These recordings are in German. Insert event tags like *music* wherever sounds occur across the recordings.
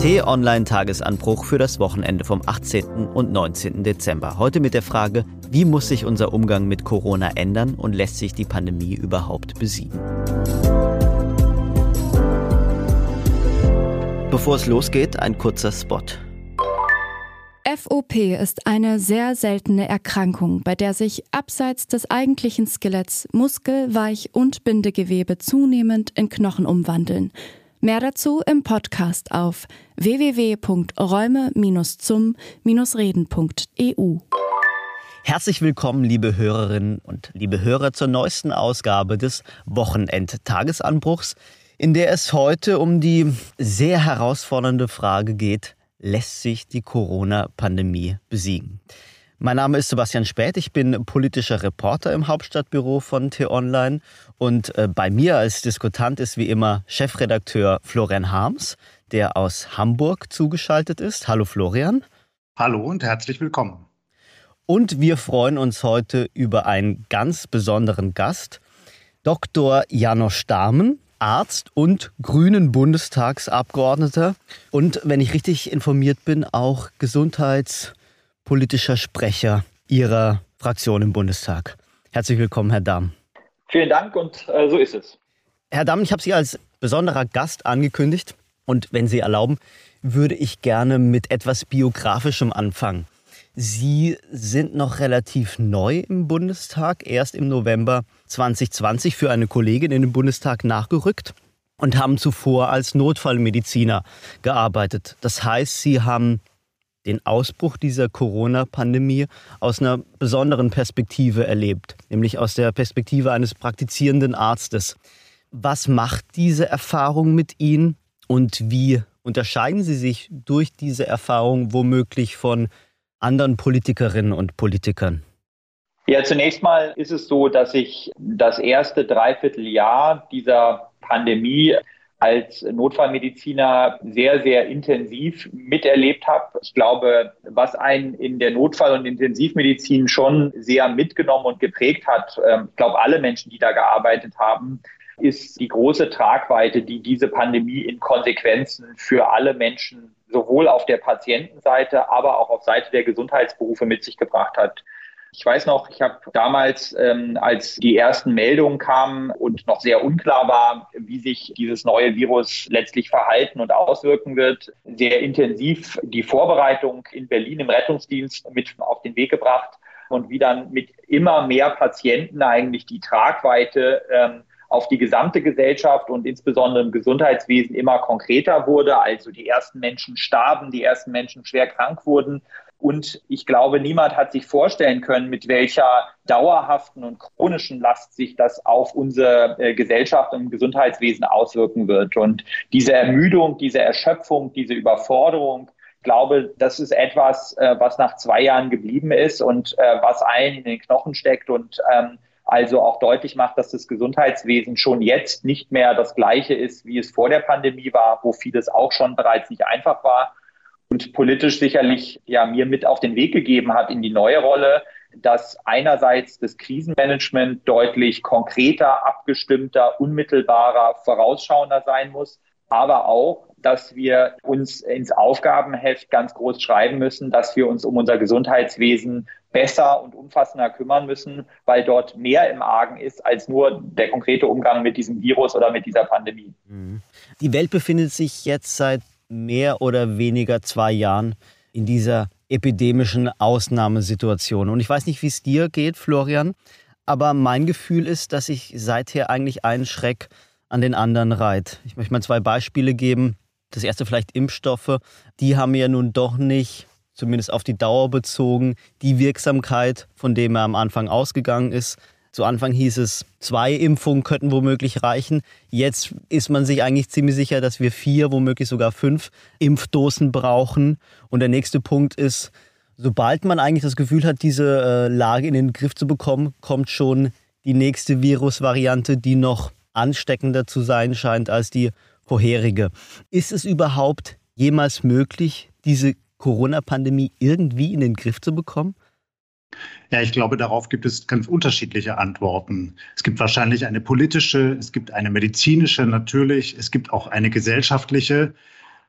T-Online-Tagesanbruch für das Wochenende vom 18. und 19. Dezember. Heute mit der Frage, wie muss sich unser Umgang mit Corona ändern und lässt sich die Pandemie überhaupt besiegen? Bevor es losgeht, ein kurzer Spot. FOP ist eine sehr seltene Erkrankung, bei der sich abseits des eigentlichen Skeletts Muskel-, Weich- und Bindegewebe zunehmend in Knochen umwandeln. Mehr dazu im Podcast auf www.räume-zum-reden.eu. Herzlich willkommen, liebe Hörerinnen und liebe Hörer, zur neuesten Ausgabe des Wochenend-Tagesanbruchs, in der es heute um die sehr herausfordernde Frage geht, lässt sich die Corona-Pandemie besiegen? Mein Name ist Sebastian Späth, ich bin politischer Reporter im Hauptstadtbüro von T-Online und äh, bei mir als Diskutant ist wie immer Chefredakteur Florian Harms, der aus Hamburg zugeschaltet ist. Hallo Florian. Hallo und herzlich willkommen. Und wir freuen uns heute über einen ganz besonderen Gast, Dr. Janosch Dahmen. Arzt und grünen Bundestagsabgeordneter und, wenn ich richtig informiert bin, auch gesundheitspolitischer Sprecher Ihrer Fraktion im Bundestag. Herzlich willkommen, Herr Dahm. Vielen Dank und äh, so ist es. Herr Damm, ich habe Sie als besonderer Gast angekündigt und wenn Sie erlauben, würde ich gerne mit etwas Biografischem anfangen. Sie sind noch relativ neu im Bundestag, erst im November 2020 für eine Kollegin in den Bundestag nachgerückt und haben zuvor als Notfallmediziner gearbeitet. Das heißt, Sie haben den Ausbruch dieser Corona-Pandemie aus einer besonderen Perspektive erlebt, nämlich aus der Perspektive eines praktizierenden Arztes. Was macht diese Erfahrung mit Ihnen und wie unterscheiden Sie sich durch diese Erfahrung womöglich von anderen Politikerinnen und Politikern? Ja, zunächst mal ist es so, dass ich das erste Dreivierteljahr dieser Pandemie als Notfallmediziner sehr, sehr intensiv miterlebt habe. Ich glaube, was einen in der Notfall- und Intensivmedizin schon sehr mitgenommen und geprägt hat, ähm, ich glaube, alle Menschen, die da gearbeitet haben, ist die große Tragweite, die diese Pandemie in Konsequenzen für alle Menschen sowohl auf der Patientenseite, aber auch auf Seite der Gesundheitsberufe mit sich gebracht hat. Ich weiß noch, ich habe damals, ähm, als die ersten Meldungen kamen und noch sehr unklar war, wie sich dieses neue Virus letztlich verhalten und auswirken wird, sehr intensiv die Vorbereitung in Berlin im Rettungsdienst mit auf den Weg gebracht und wie dann mit immer mehr Patienten eigentlich die Tragweite ähm, auf die gesamte Gesellschaft und insbesondere im Gesundheitswesen immer konkreter wurde. Also die ersten Menschen starben, die ersten Menschen schwer krank wurden. Und ich glaube, niemand hat sich vorstellen können, mit welcher dauerhaften und chronischen Last sich das auf unsere äh, Gesellschaft und Gesundheitswesen auswirken wird. Und diese Ermüdung, diese Erschöpfung, diese Überforderung, ich glaube, das ist etwas, äh, was nach zwei Jahren geblieben ist und äh, was allen in den Knochen steckt und ähm, also auch deutlich macht, dass das Gesundheitswesen schon jetzt nicht mehr das gleiche ist, wie es vor der Pandemie war, wo vieles auch schon bereits nicht einfach war und politisch sicherlich ja mir mit auf den Weg gegeben hat in die neue Rolle, dass einerseits das Krisenmanagement deutlich konkreter, abgestimmter, unmittelbarer, vorausschauender sein muss, aber auch, dass wir uns ins Aufgabenheft ganz groß schreiben müssen, dass wir uns um unser Gesundheitswesen besser und umfassender kümmern müssen, weil dort mehr im Argen ist als nur der konkrete Umgang mit diesem Virus oder mit dieser Pandemie. Die Welt befindet sich jetzt seit mehr oder weniger zwei Jahren in dieser epidemischen Ausnahmesituation. Und ich weiß nicht, wie es dir geht, Florian, aber mein Gefühl ist, dass sich seither eigentlich ein Schreck an den anderen reiht. Ich möchte mal zwei Beispiele geben. Das erste vielleicht Impfstoffe. Die haben ja nun doch nicht zumindest auf die Dauer bezogen, die Wirksamkeit, von dem er am Anfang ausgegangen ist. Zu Anfang hieß es, zwei Impfungen könnten womöglich reichen. Jetzt ist man sich eigentlich ziemlich sicher, dass wir vier, womöglich sogar fünf Impfdosen brauchen. Und der nächste Punkt ist, sobald man eigentlich das Gefühl hat, diese äh, Lage in den Griff zu bekommen, kommt schon die nächste Virusvariante, die noch ansteckender zu sein scheint als die vorherige. Ist es überhaupt jemals möglich, diese Corona-Pandemie irgendwie in den Griff zu bekommen? Ja, ich glaube, darauf gibt es ganz unterschiedliche Antworten. Es gibt wahrscheinlich eine politische, es gibt eine medizinische natürlich, es gibt auch eine gesellschaftliche.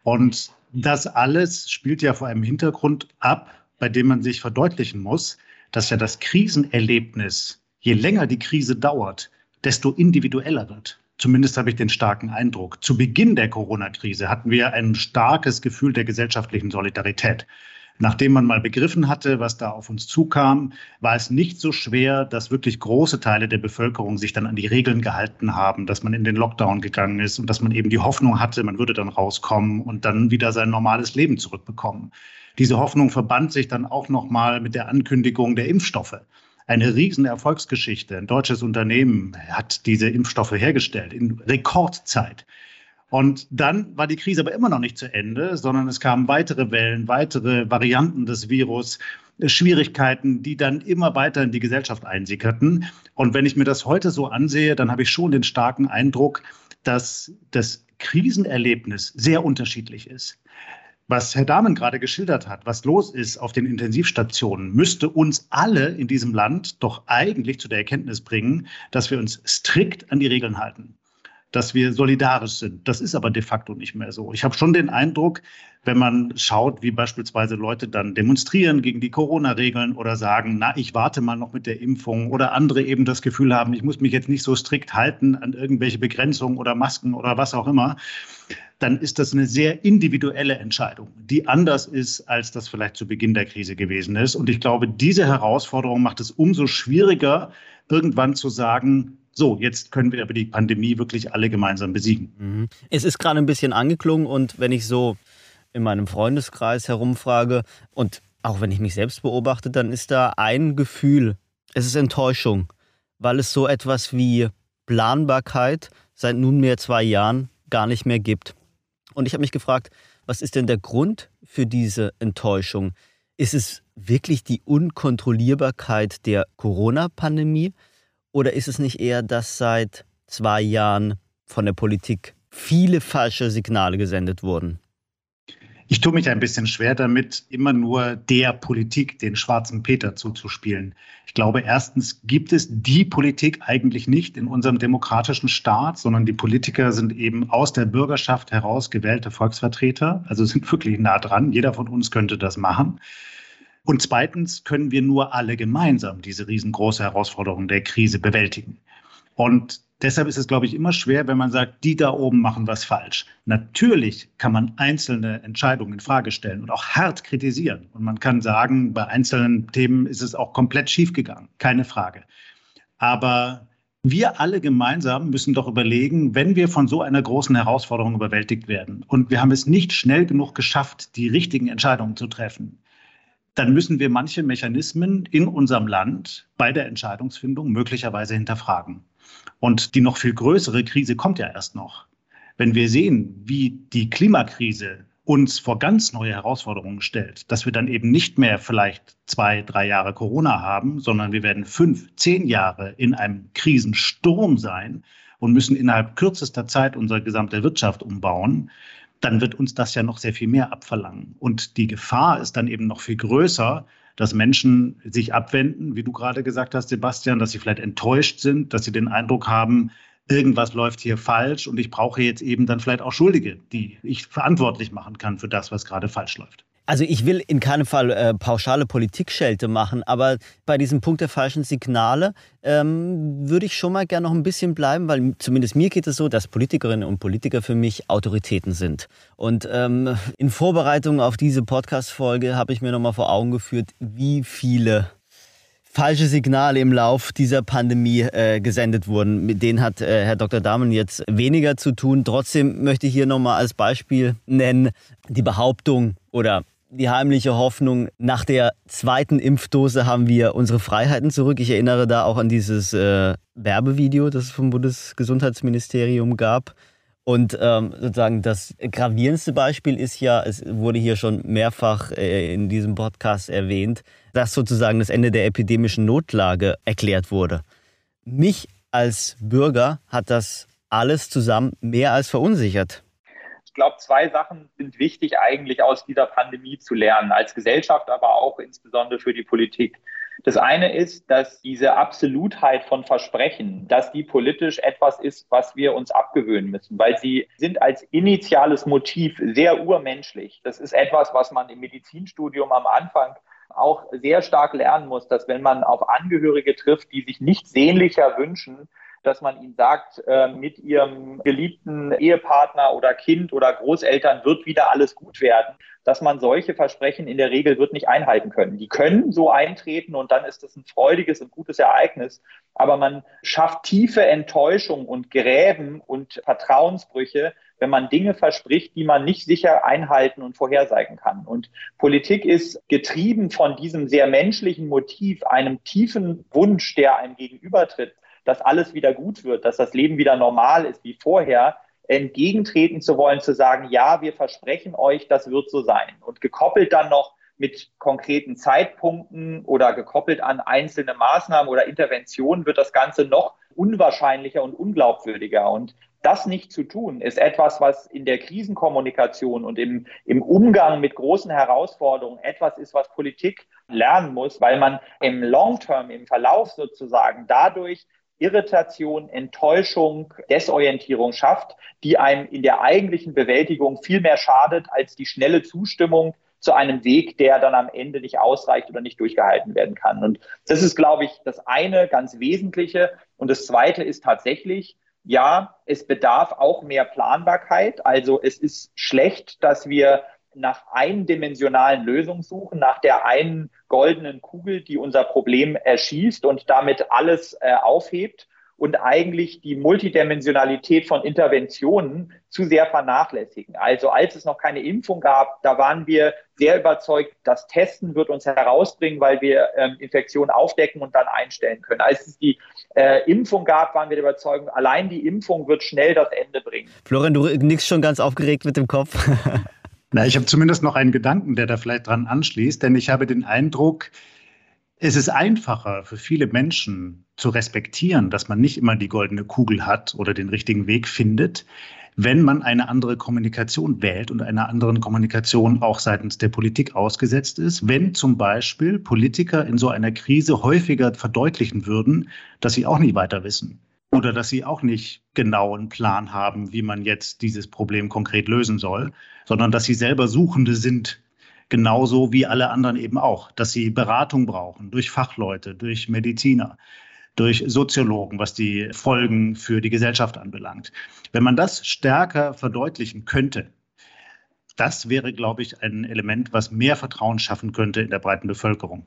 Und das alles spielt ja vor einem Hintergrund ab, bei dem man sich verdeutlichen muss, dass ja das Krisenerlebnis, je länger die Krise dauert, desto individueller wird. Zumindest habe ich den starken Eindruck. Zu Beginn der Corona-Krise hatten wir ein starkes Gefühl der gesellschaftlichen Solidarität. Nachdem man mal begriffen hatte, was da auf uns zukam, war es nicht so schwer, dass wirklich große Teile der Bevölkerung sich dann an die Regeln gehalten haben, dass man in den Lockdown gegangen ist und dass man eben die Hoffnung hatte, man würde dann rauskommen und dann wieder sein normales Leben zurückbekommen. Diese Hoffnung verband sich dann auch noch mal mit der Ankündigung der Impfstoffe eine riesen Erfolgsgeschichte. Ein deutsches Unternehmen hat diese Impfstoffe hergestellt in Rekordzeit. Und dann war die Krise aber immer noch nicht zu Ende, sondern es kamen weitere Wellen, weitere Varianten des Virus, Schwierigkeiten, die dann immer weiter in die Gesellschaft einsickerten. Und wenn ich mir das heute so ansehe, dann habe ich schon den starken Eindruck, dass das Krisenerlebnis sehr unterschiedlich ist. Was Herr Dahmen gerade geschildert hat, was los ist auf den Intensivstationen, müsste uns alle in diesem Land doch eigentlich zu der Erkenntnis bringen, dass wir uns strikt an die Regeln halten dass wir solidarisch sind. Das ist aber de facto nicht mehr so. Ich habe schon den Eindruck, wenn man schaut, wie beispielsweise Leute dann demonstrieren gegen die Corona-Regeln oder sagen, na, ich warte mal noch mit der Impfung oder andere eben das Gefühl haben, ich muss mich jetzt nicht so strikt halten an irgendwelche Begrenzungen oder Masken oder was auch immer, dann ist das eine sehr individuelle Entscheidung, die anders ist, als das vielleicht zu Beginn der Krise gewesen ist. Und ich glaube, diese Herausforderung macht es umso schwieriger, irgendwann zu sagen, so, jetzt können wir aber die Pandemie wirklich alle gemeinsam besiegen. Mhm. Es ist gerade ein bisschen angeklungen und wenn ich so in meinem Freundeskreis herumfrage und auch wenn ich mich selbst beobachte, dann ist da ein Gefühl, es ist Enttäuschung, weil es so etwas wie Planbarkeit seit nunmehr zwei Jahren gar nicht mehr gibt. Und ich habe mich gefragt, was ist denn der Grund für diese Enttäuschung? Ist es wirklich die Unkontrollierbarkeit der Corona-Pandemie? Oder ist es nicht eher, dass seit zwei Jahren von der Politik viele falsche Signale gesendet wurden? Ich tue mich ein bisschen schwer damit, immer nur der Politik den schwarzen Peter zuzuspielen. Ich glaube, erstens gibt es die Politik eigentlich nicht in unserem demokratischen Staat, sondern die Politiker sind eben aus der Bürgerschaft heraus gewählte Volksvertreter, also sind wirklich nah dran. Jeder von uns könnte das machen. Und zweitens können wir nur alle gemeinsam diese riesengroße Herausforderung der Krise bewältigen. Und deshalb ist es, glaube ich, immer schwer, wenn man sagt, die da oben machen was falsch. Natürlich kann man einzelne Entscheidungen in Frage stellen und auch hart kritisieren. Und man kann sagen, bei einzelnen Themen ist es auch komplett schiefgegangen. Keine Frage. Aber wir alle gemeinsam müssen doch überlegen, wenn wir von so einer großen Herausforderung überwältigt werden und wir haben es nicht schnell genug geschafft, die richtigen Entscheidungen zu treffen, dann müssen wir manche Mechanismen in unserem Land bei der Entscheidungsfindung möglicherweise hinterfragen. Und die noch viel größere Krise kommt ja erst noch. Wenn wir sehen, wie die Klimakrise uns vor ganz neue Herausforderungen stellt, dass wir dann eben nicht mehr vielleicht zwei, drei Jahre Corona haben, sondern wir werden fünf, zehn Jahre in einem Krisensturm sein und müssen innerhalb kürzester Zeit unsere gesamte Wirtschaft umbauen, dann wird uns das ja noch sehr viel mehr abverlangen. Und die Gefahr ist dann eben noch viel größer, dass Menschen sich abwenden, wie du gerade gesagt hast, Sebastian, dass sie vielleicht enttäuscht sind, dass sie den Eindruck haben, irgendwas läuft hier falsch und ich brauche jetzt eben dann vielleicht auch Schuldige, die ich verantwortlich machen kann für das, was gerade falsch läuft. Also ich will in keinem Fall äh, pauschale Politikschelte machen, aber bei diesem Punkt der falschen Signale ähm, würde ich schon mal gerne noch ein bisschen bleiben, weil zumindest mir geht es so, dass Politikerinnen und Politiker für mich Autoritäten sind. Und ähm, in Vorbereitung auf diese Podcast-Folge habe ich mir noch mal vor Augen geführt, wie viele falsche Signale im Lauf dieser Pandemie äh, gesendet wurden. Mit denen hat äh, Herr Dr. Dahmen jetzt weniger zu tun. Trotzdem möchte ich hier nochmal als Beispiel nennen die Behauptung oder die heimliche Hoffnung, nach der zweiten Impfdose haben wir unsere Freiheiten zurück. Ich erinnere da auch an dieses äh, Werbevideo, das es vom Bundesgesundheitsministerium gab. Und ähm, sozusagen das gravierendste Beispiel ist ja, es wurde hier schon mehrfach äh, in diesem Podcast erwähnt, dass sozusagen das Ende der epidemischen Notlage erklärt wurde. Mich als Bürger hat das alles zusammen mehr als verunsichert ich glaube, zwei Sachen sind wichtig eigentlich aus dieser Pandemie zu lernen, als Gesellschaft, aber auch insbesondere für die Politik. Das eine ist, dass diese Absolutheit von Versprechen, dass die politisch etwas ist, was wir uns abgewöhnen müssen, weil sie sind als initiales Motiv sehr urmenschlich. Das ist etwas, was man im Medizinstudium am Anfang auch sehr stark lernen muss, dass wenn man auf Angehörige trifft, die sich nicht sehnlicher wünschen, dass man ihnen sagt, äh, mit ihrem geliebten Ehepartner oder Kind oder Großeltern wird wieder alles gut werden, dass man solche Versprechen in der Regel wird nicht einhalten können. Die können so eintreten und dann ist das ein freudiges und gutes Ereignis, aber man schafft tiefe Enttäuschung und Gräben und Vertrauensbrüche, wenn man Dinge verspricht, die man nicht sicher einhalten und vorhersagen kann. Und Politik ist getrieben von diesem sehr menschlichen Motiv, einem tiefen Wunsch, der einem gegenübertritt, dass alles wieder gut wird, dass das Leben wieder normal ist wie vorher, entgegentreten zu wollen, zu sagen, ja, wir versprechen euch, das wird so sein. Und gekoppelt dann noch mit konkreten Zeitpunkten oder gekoppelt an einzelne Maßnahmen oder Interventionen wird das Ganze noch unwahrscheinlicher und unglaubwürdiger. Und das nicht zu tun, ist etwas, was in der Krisenkommunikation und im, im Umgang mit großen Herausforderungen etwas ist, was Politik lernen muss, weil man im Long Term, im Verlauf sozusagen dadurch Irritation, Enttäuschung, Desorientierung schafft, die einem in der eigentlichen Bewältigung viel mehr schadet als die schnelle Zustimmung zu einem Weg, der dann am Ende nicht ausreicht oder nicht durchgehalten werden kann. Und das ist, glaube ich, das eine ganz Wesentliche. Und das zweite ist tatsächlich, ja, es bedarf auch mehr Planbarkeit. Also es ist schlecht, dass wir nach eindimensionalen Lösungen suchen, nach der einen goldenen Kugel, die unser Problem erschießt und damit alles äh, aufhebt und eigentlich die Multidimensionalität von Interventionen zu sehr vernachlässigen. Also als es noch keine Impfung gab, da waren wir sehr überzeugt, das Testen wird uns herausbringen, weil wir ähm, Infektionen aufdecken und dann einstellen können. Als es die äh, Impfung gab, waren wir der Überzeugung, allein die Impfung wird schnell das Ende bringen. Florian, du nickst schon ganz aufgeregt mit dem Kopf. *laughs* Na, ich habe zumindest noch einen Gedanken, der da vielleicht dran anschließt, denn ich habe den Eindruck, es ist einfacher für viele Menschen zu respektieren, dass man nicht immer die goldene Kugel hat oder den richtigen Weg findet, wenn man eine andere Kommunikation wählt und einer anderen Kommunikation auch seitens der Politik ausgesetzt ist, wenn zum Beispiel Politiker in so einer Krise häufiger verdeutlichen würden, dass sie auch nicht weiter wissen oder dass sie auch nicht genau einen Plan haben, wie man jetzt dieses Problem konkret lösen soll, sondern dass sie selber Suchende sind, genauso wie alle anderen eben auch, dass sie Beratung brauchen durch Fachleute, durch Mediziner, durch Soziologen, was die Folgen für die Gesellschaft anbelangt. Wenn man das stärker verdeutlichen könnte, das wäre, glaube ich, ein Element, was mehr Vertrauen schaffen könnte in der breiten Bevölkerung.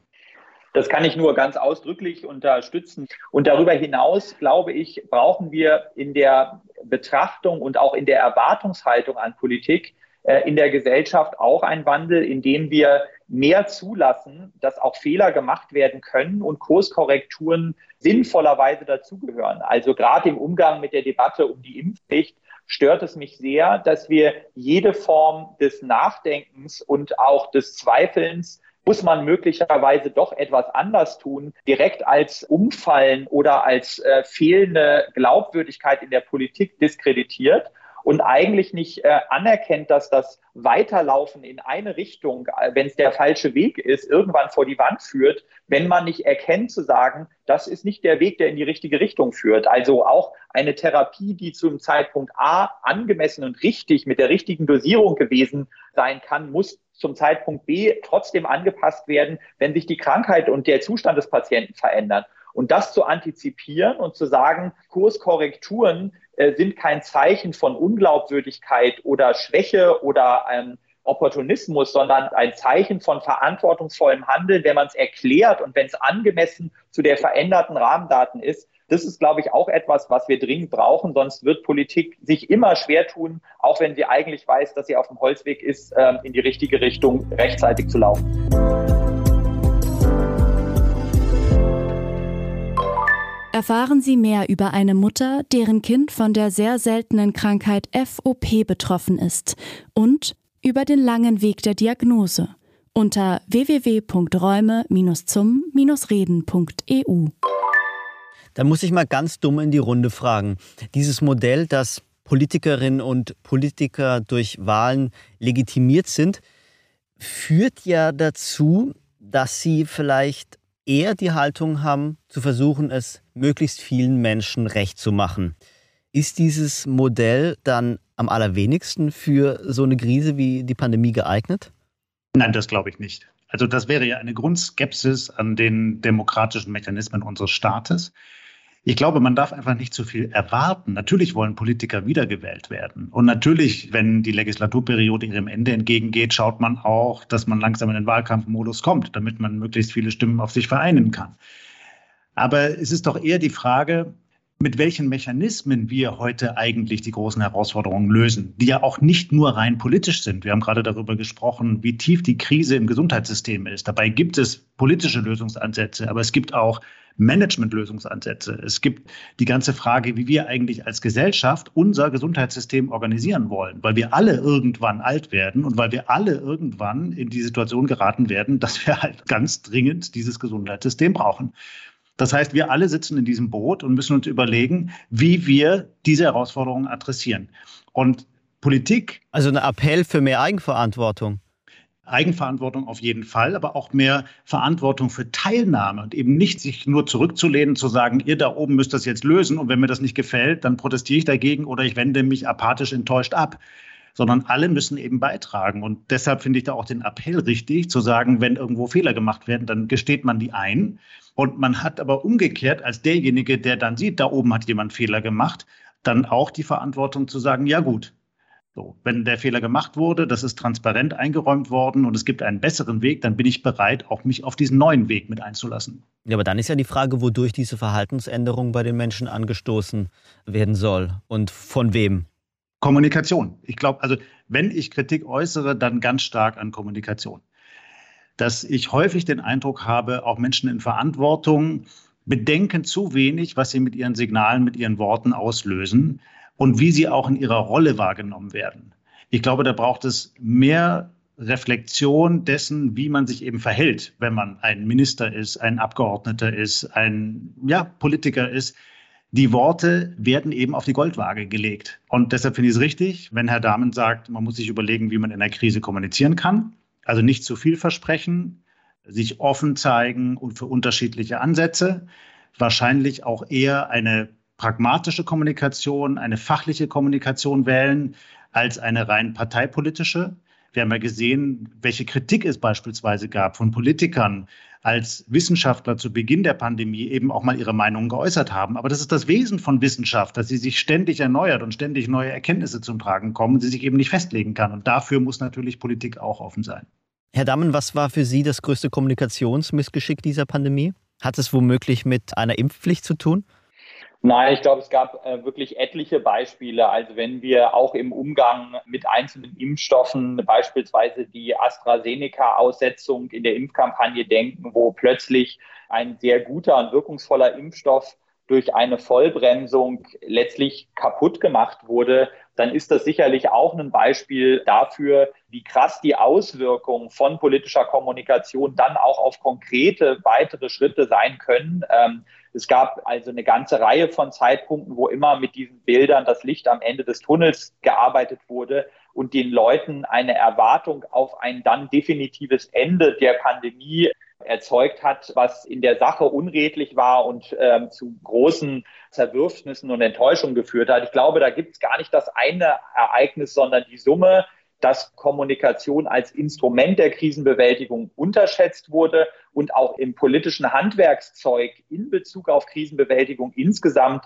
Das kann ich nur ganz ausdrücklich unterstützen. Und darüber hinaus, glaube ich, brauchen wir in der Betrachtung und auch in der Erwartungshaltung an Politik äh, in der Gesellschaft auch einen Wandel, indem wir mehr zulassen, dass auch Fehler gemacht werden können und Kurskorrekturen sinnvollerweise dazugehören. Also gerade im Umgang mit der Debatte um die Impfpflicht stört es mich sehr, dass wir jede Form des Nachdenkens und auch des Zweifelns muss man möglicherweise doch etwas anders tun, direkt als Umfallen oder als äh, fehlende Glaubwürdigkeit in der Politik diskreditiert und eigentlich nicht äh, anerkennt, dass das Weiterlaufen in eine Richtung, äh, wenn es der falsche Weg ist, irgendwann vor die Wand führt, wenn man nicht erkennt zu sagen, das ist nicht der Weg, der in die richtige Richtung führt. Also auch eine Therapie, die zum Zeitpunkt A angemessen und richtig mit der richtigen Dosierung gewesen sein kann, muss zum Zeitpunkt B trotzdem angepasst werden, wenn sich die Krankheit und der Zustand des Patienten verändern. Und das zu antizipieren und zu sagen, Kurskorrekturen sind kein Zeichen von Unglaubwürdigkeit oder Schwäche oder ähm, Opportunismus, sondern ein Zeichen von verantwortungsvollem Handeln, wenn man es erklärt und wenn es angemessen zu der veränderten Rahmendaten ist. Das ist, glaube ich, auch etwas, was wir dringend brauchen. Sonst wird Politik sich immer schwer tun, auch wenn sie eigentlich weiß, dass sie auf dem Holzweg ist, ähm, in die richtige Richtung rechtzeitig zu laufen. Erfahren Sie mehr über eine Mutter, deren Kind von der sehr seltenen Krankheit FOP betroffen ist und über den langen Weg der Diagnose unter www.räume-zum-reden.eu. Da muss ich mal ganz dumm in die Runde fragen. Dieses Modell, dass Politikerinnen und Politiker durch Wahlen legitimiert sind, führt ja dazu, dass sie vielleicht eher die Haltung haben, zu versuchen, es möglichst vielen Menschen recht zu machen. Ist dieses Modell dann am allerwenigsten für so eine Krise wie die Pandemie geeignet? Nein, das glaube ich nicht. Also das wäre ja eine Grundskepsis an den demokratischen Mechanismen unseres Staates. Ich glaube, man darf einfach nicht zu viel erwarten. Natürlich wollen Politiker wiedergewählt werden. Und natürlich, wenn die Legislaturperiode ihrem Ende entgegengeht, schaut man auch, dass man langsam in den Wahlkampfmodus kommt, damit man möglichst viele Stimmen auf sich vereinen kann. Aber es ist doch eher die Frage, mit welchen Mechanismen wir heute eigentlich die großen Herausforderungen lösen, die ja auch nicht nur rein politisch sind. Wir haben gerade darüber gesprochen, wie tief die Krise im Gesundheitssystem ist. Dabei gibt es politische Lösungsansätze, aber es gibt auch Managementlösungsansätze. Es gibt die ganze Frage, wie wir eigentlich als Gesellschaft unser Gesundheitssystem organisieren wollen, weil wir alle irgendwann alt werden und weil wir alle irgendwann in die Situation geraten werden, dass wir halt ganz dringend dieses Gesundheitssystem brauchen. Das heißt, wir alle sitzen in diesem Boot und müssen uns überlegen, wie wir diese Herausforderungen adressieren. Und Politik. Also ein Appell für mehr Eigenverantwortung. Eigenverantwortung auf jeden Fall, aber auch mehr Verantwortung für Teilnahme und eben nicht sich nur zurückzulehnen, zu sagen, ihr da oben müsst das jetzt lösen und wenn mir das nicht gefällt, dann protestiere ich dagegen oder ich wende mich apathisch enttäuscht ab, sondern alle müssen eben beitragen. Und deshalb finde ich da auch den Appell richtig, zu sagen, wenn irgendwo Fehler gemacht werden, dann gesteht man die ein und man hat aber umgekehrt als derjenige, der dann sieht, da oben hat jemand Fehler gemacht, dann auch die Verantwortung zu sagen, ja gut, so, wenn der Fehler gemacht wurde, das ist transparent eingeräumt worden und es gibt einen besseren Weg, dann bin ich bereit, auch mich auf diesen neuen Weg mit einzulassen. Ja, aber dann ist ja die Frage, wodurch diese Verhaltensänderung bei den Menschen angestoßen werden soll und von wem. Kommunikation. Ich glaube, also wenn ich Kritik äußere, dann ganz stark an Kommunikation dass ich häufig den Eindruck habe, auch Menschen in Verantwortung bedenken zu wenig, was sie mit ihren Signalen, mit ihren Worten auslösen und wie sie auch in ihrer Rolle wahrgenommen werden. Ich glaube, da braucht es mehr Reflexion dessen, wie man sich eben verhält, wenn man ein Minister ist, ein Abgeordneter ist, ein ja, Politiker ist. Die Worte werden eben auf die Goldwaage gelegt. Und deshalb finde ich es richtig, wenn Herr Dahmen sagt, man muss sich überlegen, wie man in der Krise kommunizieren kann. Also nicht zu viel versprechen, sich offen zeigen und für unterschiedliche Ansätze. Wahrscheinlich auch eher eine pragmatische Kommunikation, eine fachliche Kommunikation wählen als eine rein parteipolitische. Wir haben ja gesehen, welche Kritik es beispielsweise gab von Politikern, als Wissenschaftler zu Beginn der Pandemie eben auch mal ihre Meinungen geäußert haben. Aber das ist das Wesen von Wissenschaft, dass sie sich ständig erneuert und ständig neue Erkenntnisse zum Tragen kommen und sie sich eben nicht festlegen kann. Und dafür muss natürlich Politik auch offen sein. Herr Dammen, was war für Sie das größte Kommunikationsmissgeschick dieser Pandemie? Hat es womöglich mit einer Impfpflicht zu tun? Nein, ich glaube, es gab äh, wirklich etliche Beispiele. Also wenn wir auch im Umgang mit einzelnen Impfstoffen, beispielsweise die AstraZeneca-Aussetzung in der Impfkampagne denken, wo plötzlich ein sehr guter und wirkungsvoller Impfstoff durch eine Vollbremsung letztlich kaputt gemacht wurde, dann ist das sicherlich auch ein Beispiel dafür, wie krass die Auswirkungen von politischer Kommunikation dann auch auf konkrete weitere Schritte sein können. Ähm, es gab also eine ganze Reihe von Zeitpunkten, wo immer mit diesen Bildern das Licht am Ende des Tunnels gearbeitet wurde und den Leuten eine Erwartung auf ein dann definitives Ende der Pandemie erzeugt hat, was in der Sache unredlich war und ähm, zu großen Zerwürfnissen und Enttäuschungen geführt hat. Ich glaube, da gibt es gar nicht das eine Ereignis, sondern die Summe dass Kommunikation als Instrument der Krisenbewältigung unterschätzt wurde und auch im politischen Handwerkszeug in Bezug auf Krisenbewältigung insgesamt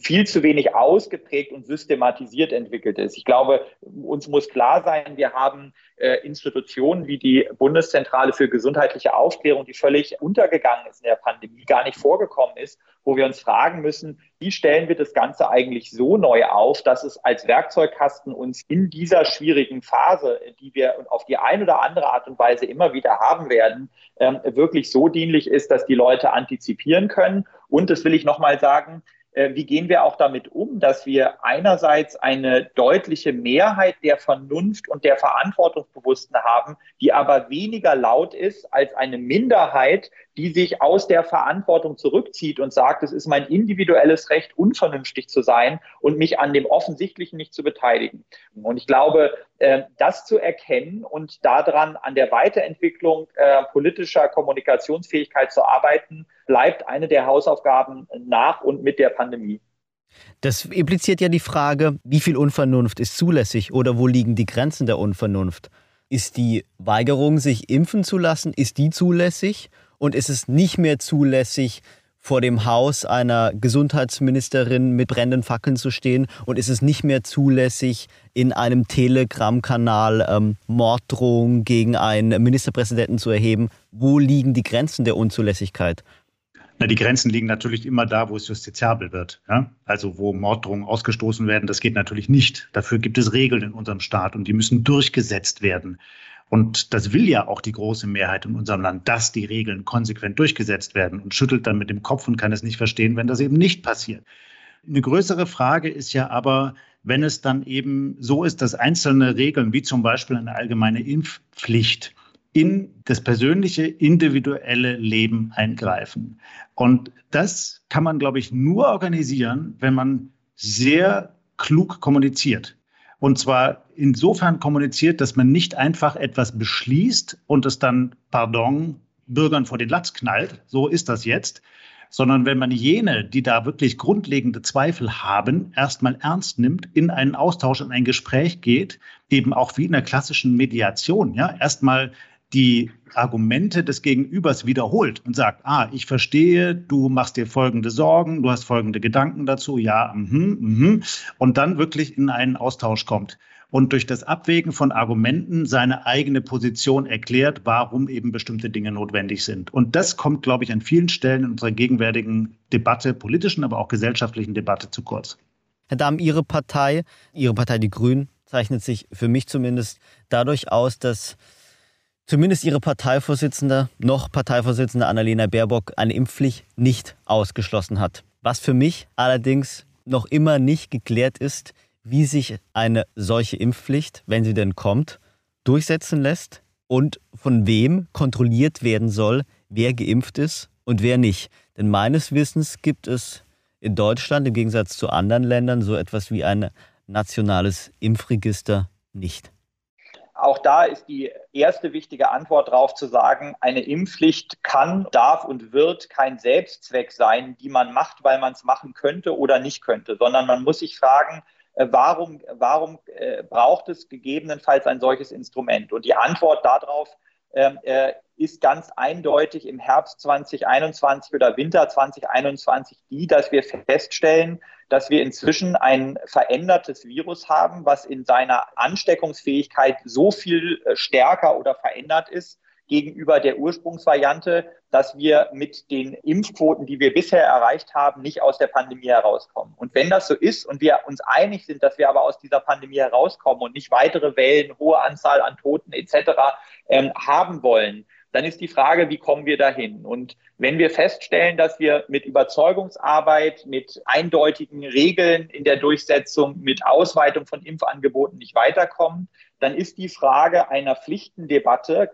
viel zu wenig ausgeprägt und systematisiert entwickelt ist. Ich glaube, uns muss klar sein, wir haben äh, Institutionen wie die Bundeszentrale für gesundheitliche Aufklärung, die völlig untergegangen ist in der Pandemie, gar nicht vorgekommen ist, wo wir uns fragen müssen, wie stellen wir das Ganze eigentlich so neu auf, dass es als Werkzeugkasten uns in dieser schwierigen Phase, die wir auf die eine oder andere Art und Weise immer wieder haben werden, ähm, wirklich so dienlich ist, dass die Leute antizipieren können. Und das will ich nochmal sagen, äh, wie gehen wir auch damit um, dass wir einerseits eine deutliche Mehrheit der Vernunft und der Verantwortungsbewussten haben, die aber weniger laut ist als eine Minderheit, die sich aus der Verantwortung zurückzieht und sagt, es ist mein individuelles Recht, unvernünftig zu sein und mich an dem Offensichtlichen nicht zu beteiligen. Und ich glaube, äh, das zu erkennen und daran an der Weiterentwicklung äh, politischer Kommunikationsfähigkeit zu arbeiten, bleibt eine der Hausaufgaben nach und mit der Pandemie. Das impliziert ja die Frage, wie viel Unvernunft ist zulässig oder wo liegen die Grenzen der Unvernunft? Ist die Weigerung, sich impfen zu lassen, ist die zulässig? Und ist es nicht mehr zulässig, vor dem Haus einer Gesundheitsministerin mit brennenden Fackeln zu stehen? Und ist es nicht mehr zulässig, in einem Telegram-Kanal ähm, Morddrohungen gegen einen Ministerpräsidenten zu erheben? Wo liegen die Grenzen der Unzulässigkeit? Na, die Grenzen liegen natürlich immer da, wo es justiziabel wird. Ja? Also wo Morddrohungen ausgestoßen werden, das geht natürlich nicht. Dafür gibt es Regeln in unserem Staat und die müssen durchgesetzt werden. Und das will ja auch die große Mehrheit in unserem Land, dass die Regeln konsequent durchgesetzt werden und schüttelt dann mit dem Kopf und kann es nicht verstehen, wenn das eben nicht passiert. Eine größere Frage ist ja aber, wenn es dann eben so ist, dass einzelne Regeln, wie zum Beispiel eine allgemeine Impfpflicht, in das persönliche, individuelle Leben eingreifen. Und das kann man, glaube ich, nur organisieren, wenn man sehr klug kommuniziert. Und zwar insofern kommuniziert, dass man nicht einfach etwas beschließt und es dann, pardon, Bürgern vor den Latz knallt. So ist das jetzt. Sondern wenn man jene, die da wirklich grundlegende Zweifel haben, erstmal ernst nimmt, in einen Austausch, in ein Gespräch geht, eben auch wie in der klassischen Mediation, ja, erstmal die Argumente des Gegenübers wiederholt und sagt, ah, ich verstehe, du machst dir folgende Sorgen, du hast folgende Gedanken dazu, ja, mhm, mhm, und dann wirklich in einen Austausch kommt und durch das Abwägen von Argumenten seine eigene Position erklärt, warum eben bestimmte Dinge notwendig sind. Und das kommt, glaube ich, an vielen Stellen in unserer gegenwärtigen Debatte, politischen, aber auch gesellschaftlichen Debatte zu kurz. Herr Dahm, Ihre Partei, Ihre Partei Die Grünen, zeichnet sich für mich zumindest dadurch aus, dass zumindest ihre Parteivorsitzende, noch Parteivorsitzende Annalena Baerbock, eine Impfpflicht nicht ausgeschlossen hat. Was für mich allerdings noch immer nicht geklärt ist, wie sich eine solche Impfpflicht, wenn sie denn kommt, durchsetzen lässt und von wem kontrolliert werden soll, wer geimpft ist und wer nicht. Denn meines Wissens gibt es in Deutschland im Gegensatz zu anderen Ländern so etwas wie ein nationales Impfregister nicht. Auch da ist die erste wichtige Antwort darauf zu sagen, eine Impfpflicht kann, darf und wird kein Selbstzweck sein, die man macht, weil man es machen könnte oder nicht könnte, sondern man muss sich fragen, äh, warum, warum äh, braucht es gegebenenfalls ein solches Instrument? Und die Antwort darauf ähm, äh, ist ganz eindeutig im Herbst 2021 oder Winter 2021 die, dass wir feststellen, dass wir inzwischen ein verändertes Virus haben, was in seiner Ansteckungsfähigkeit so viel äh, stärker oder verändert ist gegenüber der Ursprungsvariante, dass wir mit den Impfquoten, die wir bisher erreicht haben, nicht aus der Pandemie herauskommen. Und wenn das so ist und wir uns einig sind, dass wir aber aus dieser Pandemie herauskommen und nicht weitere Wellen, hohe Anzahl an Toten etc. Ähm, haben wollen, dann ist die Frage, wie kommen wir dahin? Und wenn wir feststellen, dass wir mit Überzeugungsarbeit, mit eindeutigen Regeln in der Durchsetzung, mit Ausweitung von Impfangeboten nicht weiterkommen, dann ist die Frage einer Pflichtendebatte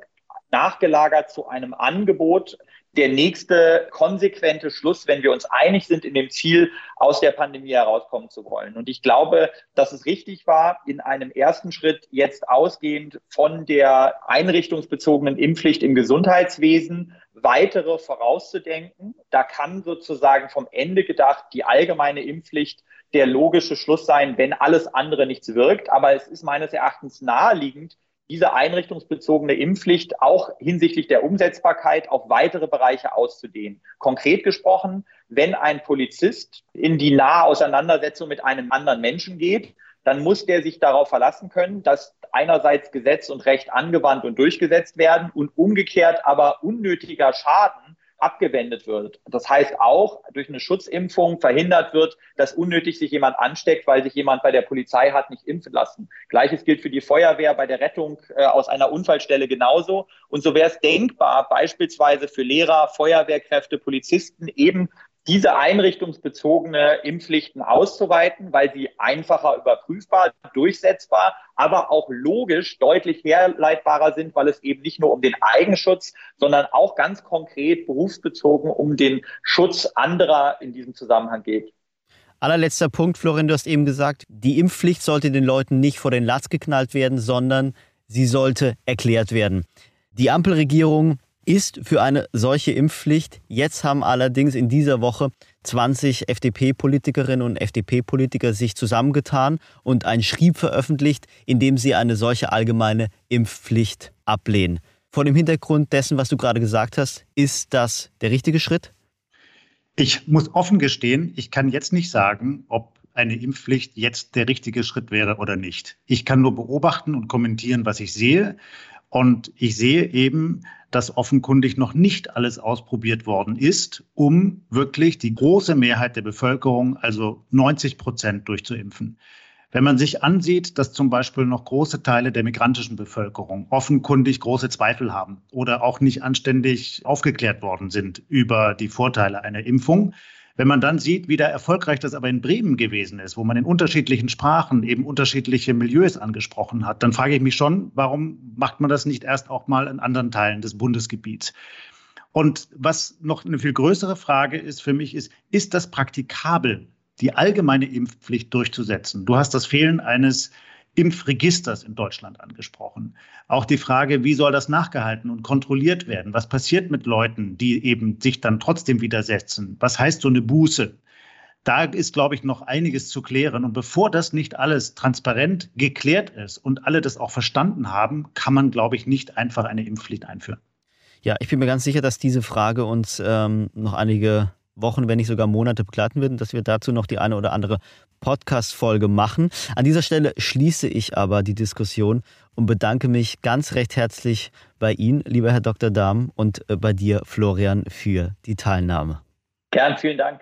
nachgelagert zu einem Angebot, der nächste konsequente Schluss, wenn wir uns einig sind in dem Ziel, aus der Pandemie herauskommen zu wollen. Und ich glaube, dass es richtig war, in einem ersten Schritt jetzt ausgehend von der einrichtungsbezogenen Impfpflicht im Gesundheitswesen weitere vorauszudenken. Da kann sozusagen vom Ende gedacht die allgemeine Impfpflicht der logische Schluss sein, wenn alles andere nichts wirkt. Aber es ist meines Erachtens naheliegend, diese einrichtungsbezogene Impfpflicht auch hinsichtlich der Umsetzbarkeit auf weitere Bereiche auszudehnen. Konkret gesprochen, wenn ein Polizist in die nahe Auseinandersetzung mit einem anderen Menschen geht, dann muss der sich darauf verlassen können, dass einerseits Gesetz und Recht angewandt und durchgesetzt werden und umgekehrt aber unnötiger Schaden abgewendet wird. Das heißt auch, durch eine Schutzimpfung verhindert wird, dass unnötig sich jemand ansteckt, weil sich jemand bei der Polizei hat nicht impfen lassen. Gleiches gilt für die Feuerwehr bei der Rettung äh, aus einer Unfallstelle genauso. Und so wäre es denkbar, beispielsweise für Lehrer, Feuerwehrkräfte, Polizisten eben diese einrichtungsbezogene Impfpflichten auszuweiten, weil sie einfacher überprüfbar, durchsetzbar, aber auch logisch deutlich herleitbarer sind, weil es eben nicht nur um den Eigenschutz, sondern auch ganz konkret berufsbezogen um den Schutz anderer in diesem Zusammenhang geht. Allerletzter Punkt, Florian, du hast eben gesagt, die Impfpflicht sollte den Leuten nicht vor den Latz geknallt werden, sondern sie sollte erklärt werden. Die Ampelregierung ist für eine solche Impfpflicht. Jetzt haben allerdings in dieser Woche 20 FDP-Politikerinnen und FDP-Politiker sich zusammengetan und ein Schrieb veröffentlicht, in dem sie eine solche allgemeine Impfpflicht ablehnen. Vor dem Hintergrund dessen, was du gerade gesagt hast, ist das der richtige Schritt? Ich muss offen gestehen, ich kann jetzt nicht sagen, ob eine Impfpflicht jetzt der richtige Schritt wäre oder nicht. Ich kann nur beobachten und kommentieren, was ich sehe. Und ich sehe eben, dass offenkundig noch nicht alles ausprobiert worden ist, um wirklich die große Mehrheit der Bevölkerung, also 90 Prozent, durchzuimpfen. Wenn man sich ansieht, dass zum Beispiel noch große Teile der migrantischen Bevölkerung offenkundig große Zweifel haben oder auch nicht anständig aufgeklärt worden sind über die Vorteile einer Impfung, wenn man dann sieht, wie da erfolgreich das aber in Bremen gewesen ist, wo man in unterschiedlichen Sprachen eben unterschiedliche Milieus angesprochen hat, dann frage ich mich schon, warum macht man das nicht erst auch mal in anderen Teilen des Bundesgebiets? Und was noch eine viel größere Frage ist für mich, ist, ist das praktikabel, die allgemeine Impfpflicht durchzusetzen? Du hast das Fehlen eines Impfregisters in Deutschland angesprochen. Auch die Frage, wie soll das nachgehalten und kontrolliert werden? Was passiert mit Leuten, die eben sich dann trotzdem widersetzen? Was heißt so eine Buße? Da ist, glaube ich, noch einiges zu klären. Und bevor das nicht alles transparent geklärt ist und alle das auch verstanden haben, kann man, glaube ich, nicht einfach eine Impfpflicht einführen. Ja, ich bin mir ganz sicher, dass diese Frage uns ähm, noch einige Wochen, wenn nicht sogar Monate begleiten wird und dass wir dazu noch die eine oder andere Podcast-Folge machen. An dieser Stelle schließe ich aber die Diskussion und bedanke mich ganz recht herzlich bei Ihnen, lieber Herr Dr. Dahm, und äh, bei dir, Florian, für die Teilnahme. Gern, vielen Dank.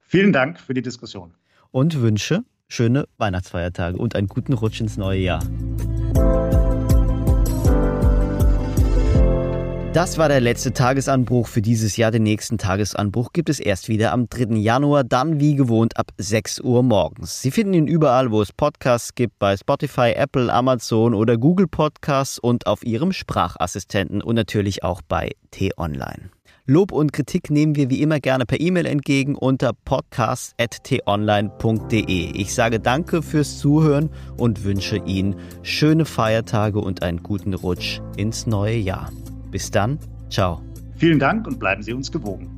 Vielen Dank für die Diskussion. Und wünsche schöne Weihnachtsfeiertage und einen guten Rutsch ins neue Jahr. Das war der letzte Tagesanbruch für dieses Jahr. Den nächsten Tagesanbruch gibt es erst wieder am 3. Januar, dann wie gewohnt ab 6 Uhr morgens. Sie finden ihn überall, wo es Podcasts gibt, bei Spotify, Apple, Amazon oder Google Podcasts und auf Ihrem Sprachassistenten und natürlich auch bei T-Online. Lob und Kritik nehmen wir wie immer gerne per E-Mail entgegen unter podcast.tonline.de. Ich sage danke fürs Zuhören und wünsche Ihnen schöne Feiertage und einen guten Rutsch ins neue Jahr. Bis dann, ciao. Vielen Dank und bleiben Sie uns gewogen.